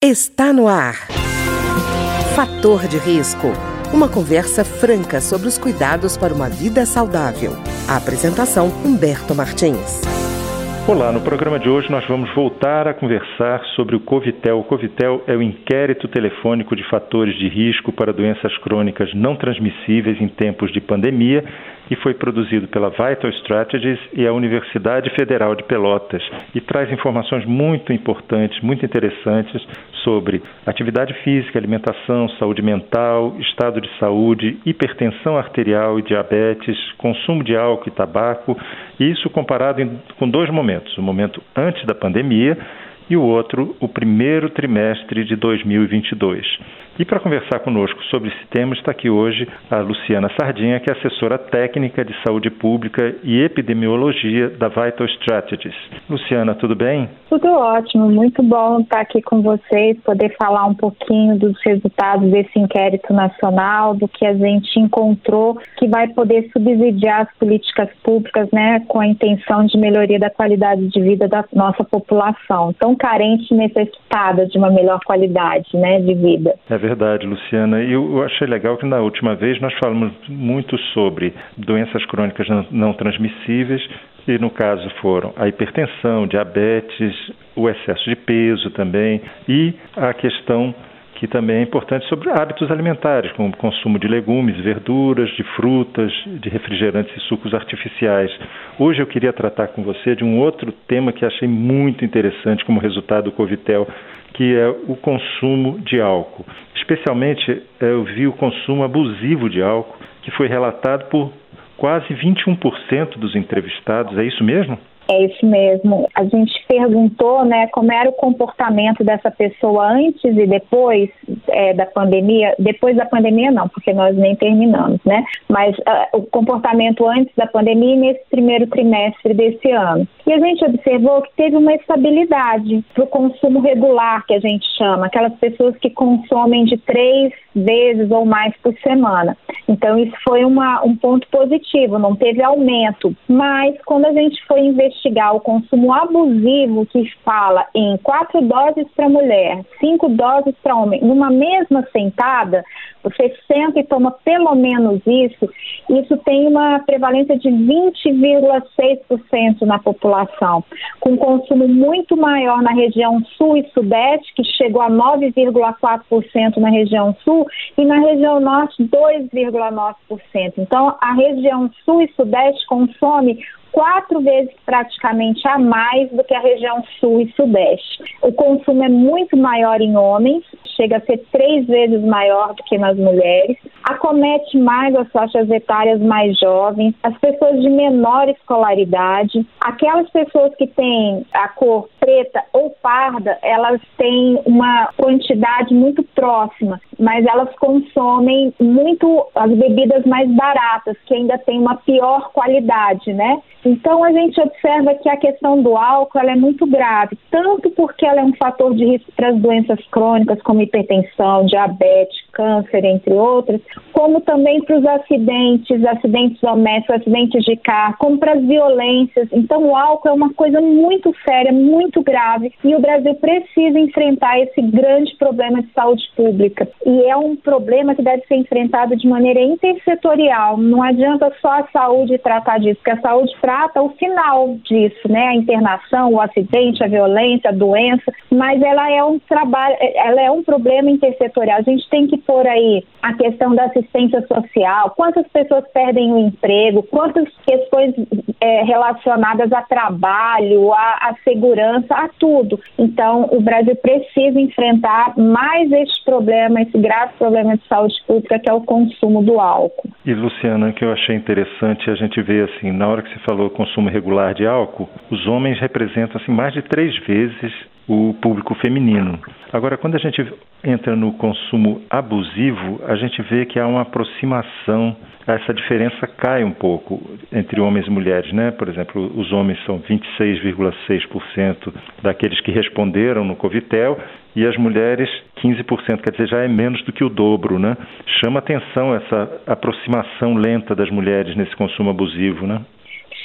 Está no ar. Fator de risco. Uma conversa franca sobre os cuidados para uma vida saudável. A apresentação Humberto Martins. Olá, no programa de hoje nós vamos voltar a conversar sobre o Covitel. O Covitel é o inquérito telefônico de fatores de risco para doenças crônicas não transmissíveis em tempos de pandemia e foi produzido pela Vital Strategies e a Universidade Federal de Pelotas e traz informações muito importantes, muito interessantes sobre atividade física, alimentação, saúde mental, estado de saúde, hipertensão arterial e diabetes, consumo de álcool e tabaco, isso comparado em, com dois momentos, o momento antes da pandemia e o outro, o primeiro trimestre de 2022. E para conversar conosco sobre esse tema está aqui hoje a Luciana Sardinha, que é assessora técnica de saúde pública e epidemiologia da Vital Strategies. Luciana, tudo bem? Tudo ótimo, muito bom estar aqui com vocês, poder falar um pouquinho dos resultados desse inquérito nacional, do que a gente encontrou que vai poder subsidiar as políticas públicas, né, com a intenção de melhoria da qualidade de vida da nossa população, tão carente e necessitada de uma melhor qualidade, né, de vida. É verdade, Luciana. E eu achei legal que na última vez nós falamos muito sobre doenças crônicas não transmissíveis, e no caso foram a hipertensão, diabetes, o excesso de peso também e a questão que também é importante sobre hábitos alimentares, como o consumo de legumes, verduras, de frutas, de refrigerantes e sucos artificiais. Hoje eu queria tratar com você de um outro tema que achei muito interessante como resultado do Covitel, que é o consumo de álcool. Especialmente eh, eu vi o consumo abusivo de álcool, que foi relatado por quase 21% dos entrevistados. É isso mesmo? É isso mesmo. A gente perguntou, né, como era o comportamento dessa pessoa antes e depois é, da pandemia. Depois da pandemia, não, porque nós nem terminamos, né? Mas uh, o comportamento antes da pandemia e nesse primeiro trimestre desse ano. E a gente observou que teve uma estabilidade para o consumo regular, que a gente chama, aquelas pessoas que consomem de três vezes ou mais por semana. Então, isso foi uma, um ponto positivo, não teve aumento. Mas, quando a gente foi investigar o consumo abusivo, que fala em quatro doses para mulher, cinco doses para homem, numa mesma sentada, você senta e toma pelo menos isso, isso tem uma prevalência de 20,6% na população, com consumo muito maior na região sul e sudeste, que chegou a 9,4% na região sul, e na região norte 2,9%. Então, a região sul e sudeste consome quatro vezes praticamente a mais do que a região sul e sudeste. O consumo é muito maior em homens, chega a ser três vezes maior do que nas mulheres. Acomete mais as faixas etárias mais jovens, as pessoas de menor escolaridade, aquelas pessoas que têm a cor preta ou parda, elas têm uma quantidade muito próxima, mas elas consomem muito as bebidas mais baratas, que ainda têm uma pior qualidade, né? Então a gente observa que a questão do álcool é muito grave, tanto porque ela é um fator de risco para as doenças crônicas como hipertensão, diabetes, câncer, entre outras, como também para os acidentes, acidentes domésticos, acidentes de carro, como para as violências. Então o álcool é uma coisa muito séria, muito grave e o Brasil precisa enfrentar esse grande problema de saúde pública. E é um problema que deve ser enfrentado de maneira intersetorial. Não adianta só a saúde tratar disso, porque a saúde trata o final disso, né? A internação, o acidente, a violência, a doença, mas ela é um trabalho, ela é um problema intersetorial. A gente tem que pôr aí a questão da assistência social, quantas pessoas perdem o emprego, quantas questões é, relacionadas a trabalho, a, a segurança, a tudo. Então, o Brasil precisa enfrentar mais este problema, esse grave problema de saúde pública que é o consumo do álcool. E Luciana, que eu achei interessante a gente ver assim, na hora que você falou consumo regular de álcool, os homens representam assim mais de três vezes o público feminino. Agora, quando a gente entra no consumo abusivo, a gente vê que há uma aproximação, essa diferença cai um pouco entre homens e mulheres, né? Por exemplo, os homens são 26,6% daqueles que responderam no Covitel e as mulheres 15%, quer dizer, já é menos do que o dobro, né? Chama atenção essa aproximação lenta das mulheres nesse consumo abusivo, né?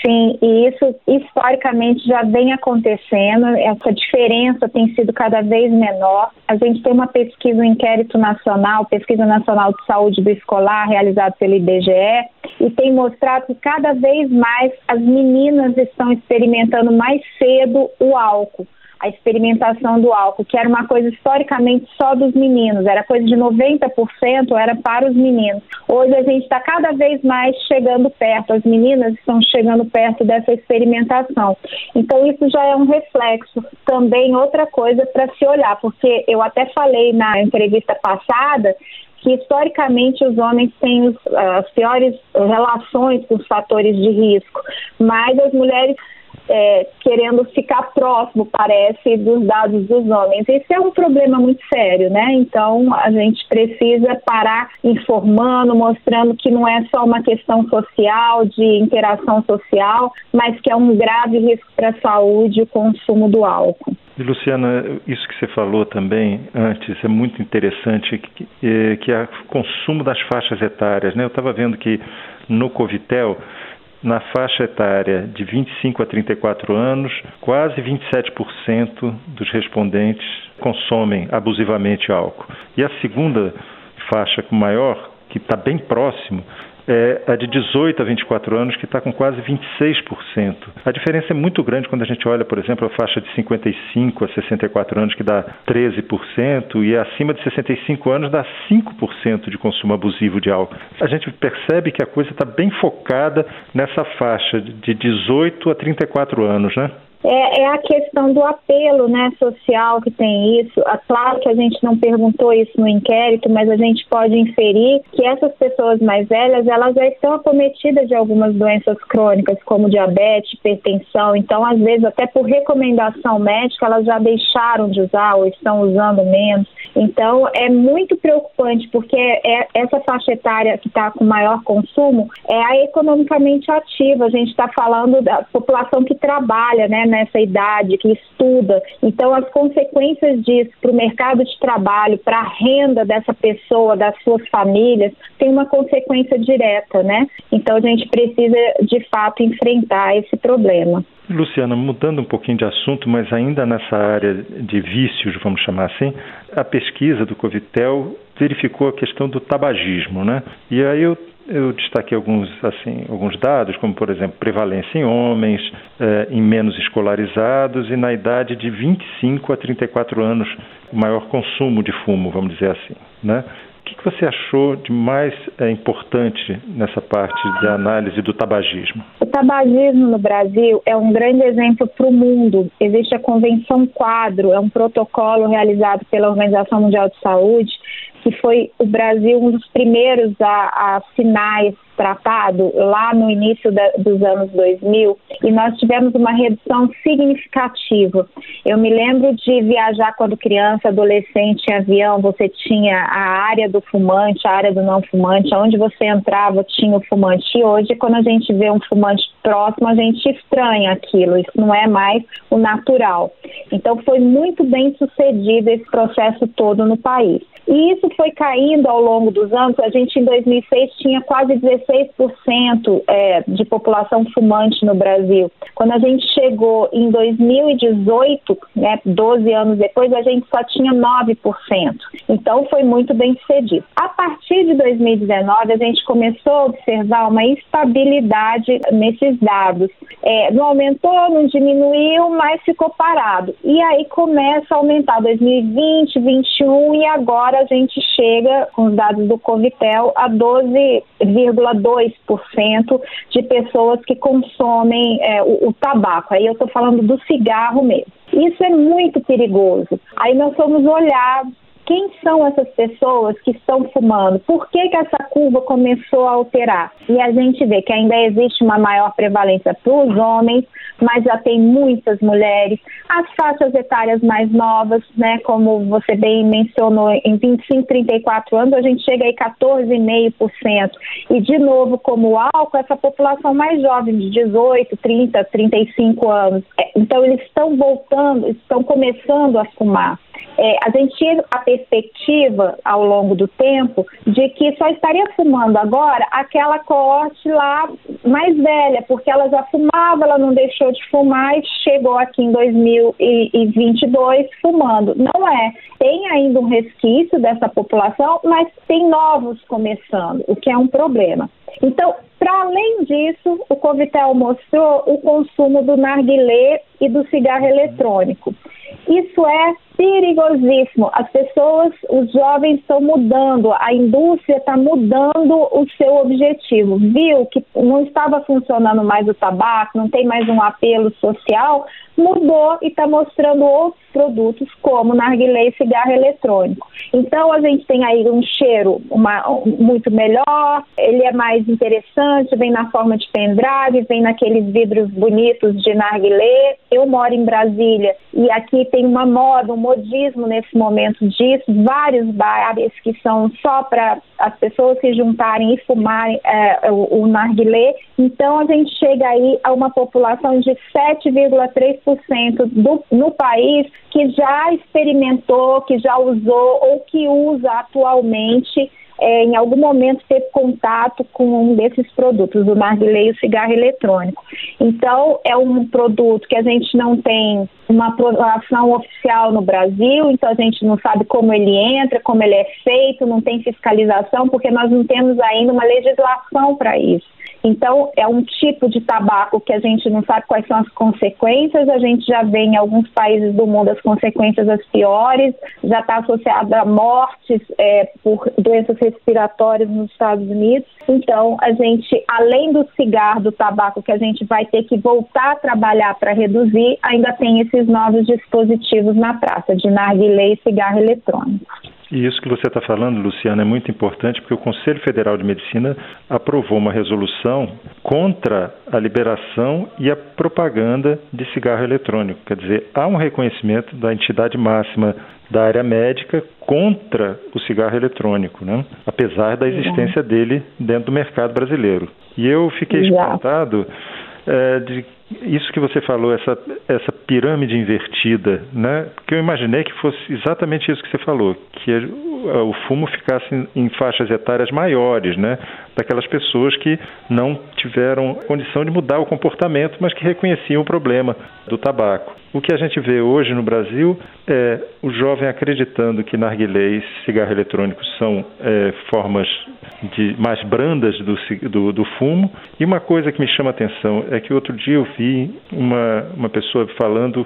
Sim, e isso historicamente já vem acontecendo, essa diferença tem sido cada vez menor. A gente tem uma pesquisa, um inquérito nacional, Pesquisa Nacional de Saúde do Escolar, realizado pelo IBGE, e tem mostrado que cada vez mais as meninas estão experimentando mais cedo o álcool a experimentação do álcool, que era uma coisa historicamente só dos meninos, era coisa de 90% era para os meninos. Hoje a gente está cada vez mais chegando perto, as meninas estão chegando perto dessa experimentação. Então isso já é um reflexo. Também outra coisa para se olhar, porque eu até falei na entrevista passada que historicamente os homens têm as piores relações com os fatores de risco, mas as mulheres é, querendo ficar próximo, parece, dos dados dos homens. Isso é um problema muito sério, né? Então a gente precisa parar informando, mostrando que não é só uma questão social, de interação social, mas que é um grave risco para a saúde o consumo do álcool. E Luciana, isso que você falou também antes é muito interessante, que, que é o consumo das faixas etárias. Né? Eu estava vendo que no Covitel na faixa etária de 25 a 34 anos, quase 27% dos respondentes consomem abusivamente álcool. E a segunda faixa maior, que está bem próximo, é a de 18 a 24 anos, que está com quase 26%. A diferença é muito grande quando a gente olha, por exemplo, a faixa de 55 a 64 anos, que dá 13%, e acima de 65 anos dá 5% de consumo abusivo de álcool. A gente percebe que a coisa está bem focada nessa faixa de 18 a 34 anos, né? É, é, a questão do apelo né, social que tem isso. É claro que a gente não perguntou isso no inquérito, mas a gente pode inferir que essas pessoas mais velhas elas já estão acometidas de algumas doenças crônicas, como diabetes, hipertensão. Então, às vezes, até por recomendação médica, elas já deixaram de usar ou estão usando menos. Então, é muito preocupante, porque é, essa faixa etária que está com maior consumo é a economicamente ativa. A gente está falando da população que trabalha, né? Nessa idade, que estuda. Então, as consequências disso para o mercado de trabalho, para a renda dessa pessoa, das suas famílias, tem uma consequência direta, né? Então, a gente precisa, de fato, enfrentar esse problema. Luciana, mudando um pouquinho de assunto, mas ainda nessa área de vícios, vamos chamar assim, a pesquisa do Covitel verificou a questão do tabagismo, né? E aí eu eu destaquei alguns, assim, alguns dados, como, por exemplo, prevalência em homens, eh, em menos escolarizados e na idade de 25 a 34 anos, o maior consumo de fumo, vamos dizer assim. Né? O que, que você achou de mais é, importante nessa parte de análise do tabagismo? O tabagismo no Brasil é um grande exemplo para o mundo. Existe a Convenção Quadro, é um protocolo realizado pela Organização Mundial de Saúde, que foi o Brasil um dos primeiros a, a assinar esse tratado lá no início da, dos anos 2000 e nós tivemos uma redução significativa. Eu me lembro de viajar quando criança, adolescente em avião, você tinha a área do fumante, a área do não fumante, onde você entrava tinha o fumante. E hoje, quando a gente vê um fumante próximo, a gente estranha aquilo, isso não é mais o natural. Então, foi muito bem sucedido esse processo todo no país. E isso foi caindo ao longo dos anos. A gente, em 2006, tinha quase 16% é, de população fumante no Brasil. Quando a gente chegou em 2018, né, 12 anos depois, a gente só tinha 9%. Então, foi muito bem sucedido. A partir de 2019, a gente começou a observar uma instabilidade nesses dados. É, não aumentou, não diminuiu, mas ficou parado. E aí começa a aumentar 2020, 2021 e agora a gente chega, com os dados do Covitel, a 12,2% de pessoas que consomem é, o, o tabaco. Aí eu estou falando do cigarro mesmo. Isso é muito perigoso. Aí nós vamos olhar quem são essas pessoas que estão fumando? Por que, que essa curva começou a alterar? E a gente vê que ainda existe uma maior prevalência para os homens, mas já tem muitas mulheres. As faixas etárias mais novas, né, como você bem mencionou, em 25, 34 anos, a gente chega aí 14,5%. E, de novo, como o álcool, essa população mais jovem, de 18, 30, 35 anos. É, então, eles estão voltando, estão começando a fumar. É, a gente, a perspectiva ao longo do tempo de que só estaria fumando agora aquela coorte lá mais velha, porque ela já fumava, ela não deixou de fumar e chegou aqui em 2022 fumando. Não é. Tem ainda um resquício dessa população, mas tem novos começando, o que é um problema. Então, para além disso, o Covitel mostrou o consumo do narguilé e do cigarro eletrônico. Isso é perigosíssimo. As pessoas, os jovens estão mudando, a indústria está mudando o seu objetivo. Viu que não estava funcionando mais o tabaco, não tem mais um apelo social, mudou e está mostrando outros produtos como narguilé e cigarro eletrônico. Então a gente tem aí um cheiro uma, muito melhor, ele é mais interessante, vem na forma de pendrive, vem naqueles vidros bonitos de narguilé. Eu moro em Brasília e aqui tem uma moda, um modismo nesse momento disso, vários bares que são só para as pessoas se juntarem e fumarem é, o, o narguilé. Então a gente chega aí a uma população de 7,3% do, no país que já experimentou, que já usou ou que usa atualmente é, em algum momento teve contato com um desses produtos, o narguilé e o cigarro eletrônico. Então, é um produto que a gente não tem uma aprovação oficial no Brasil, então a gente não sabe como ele entra, como ele é feito, não tem fiscalização, porque nós não temos ainda uma legislação para isso. Então, é um tipo de tabaco que a gente não sabe quais são as consequências, a gente já vê em alguns países do mundo as consequências as piores, já está associado a mortes é, por doenças respiratórias nos Estados Unidos. Então, a gente, além do cigarro, do tabaco, que a gente vai ter que voltar a trabalhar para reduzir, ainda tem esses novos dispositivos na praça, de narguilé e cigarro eletrônico. E isso que você está falando, Luciana, é muito importante porque o Conselho Federal de Medicina aprovou uma resolução contra a liberação e a propaganda de cigarro eletrônico. Quer dizer, há um reconhecimento da entidade máxima da área médica contra o cigarro eletrônico, né? apesar da existência dele dentro do mercado brasileiro. E eu fiquei espantado é, de isso que você falou, essa, essa pirâmide invertida, né? Porque eu imaginei que fosse exatamente isso que você falou, que o fumo ficasse em, em faixas etárias maiores, né? Daquelas pessoas que não tiveram condição de mudar o comportamento, mas que reconheciam o problema do tabaco. O que a gente vê hoje no Brasil é o jovem acreditando que narguilé e cigarro eletrônico são é, formas de, mais brandas do, do, do, fumo. E uma coisa que me chama a atenção é que outro dia eu vi uma, uma pessoa falando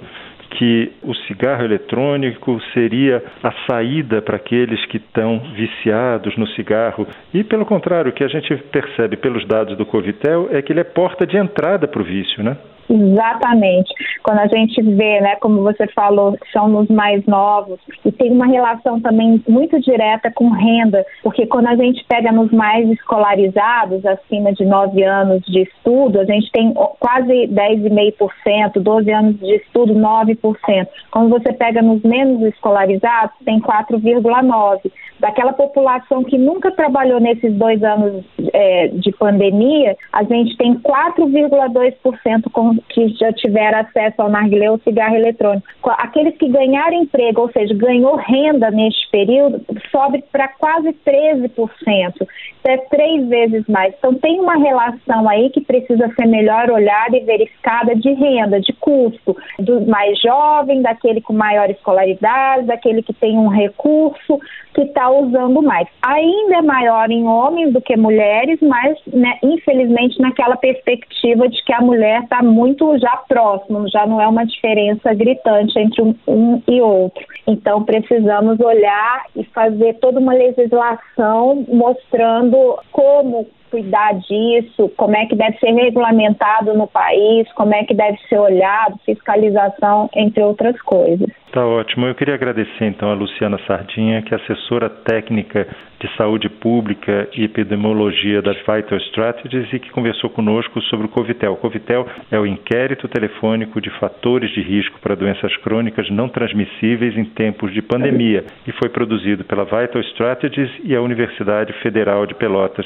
que o cigarro eletrônico seria a saída para aqueles que estão viciados no cigarro. E, pelo contrário, o que a gente percebe pelos dados do Covitel é que ele é porta de entrada para o vício, né? Exatamente. Quando a gente vê, né, como você falou, são nos mais novos, e tem uma relação também muito direta com renda, porque quando a gente pega nos mais escolarizados, acima de 9 anos de estudo, a gente tem quase 10,5%, 12 anos de estudo, 9%. Quando você pega nos menos escolarizados, tem 4,9%. Daquela população que nunca trabalhou nesses dois anos é, de pandemia, a gente tem 4,2% com que já tiveram acesso ao narguilé ou cigarro eletrônico. Aqueles que ganharam emprego, ou seja, ganhou renda neste período, sobe para quase 13%. Isso é três vezes mais. Então, tem uma relação aí que precisa ser melhor olhada e verificada de renda, de custo, do mais jovem, daquele com maior escolaridade, daquele que tem um recurso, que está usando mais. Ainda é maior em homens do que mulheres, mas né, infelizmente naquela perspectiva de que a mulher está muito já próximo, já não é uma diferença gritante entre um, um e outro. Então precisamos olhar e fazer toda uma legislação mostrando como cuidar disso, como é que deve ser regulamentado no país, como é que deve ser olhado, fiscalização, entre outras coisas. Tá ótimo. Eu queria agradecer então a Luciana Sardinha, que é assessora técnica de saúde pública e epidemiologia da Vital Strategies e que conversou conosco sobre o Covitel. O Covitel é o inquérito telefônico de fatores de risco para doenças crônicas não transmissíveis em tempos de pandemia e foi produzido pela Vital Strategies e a Universidade Federal de Pelotas.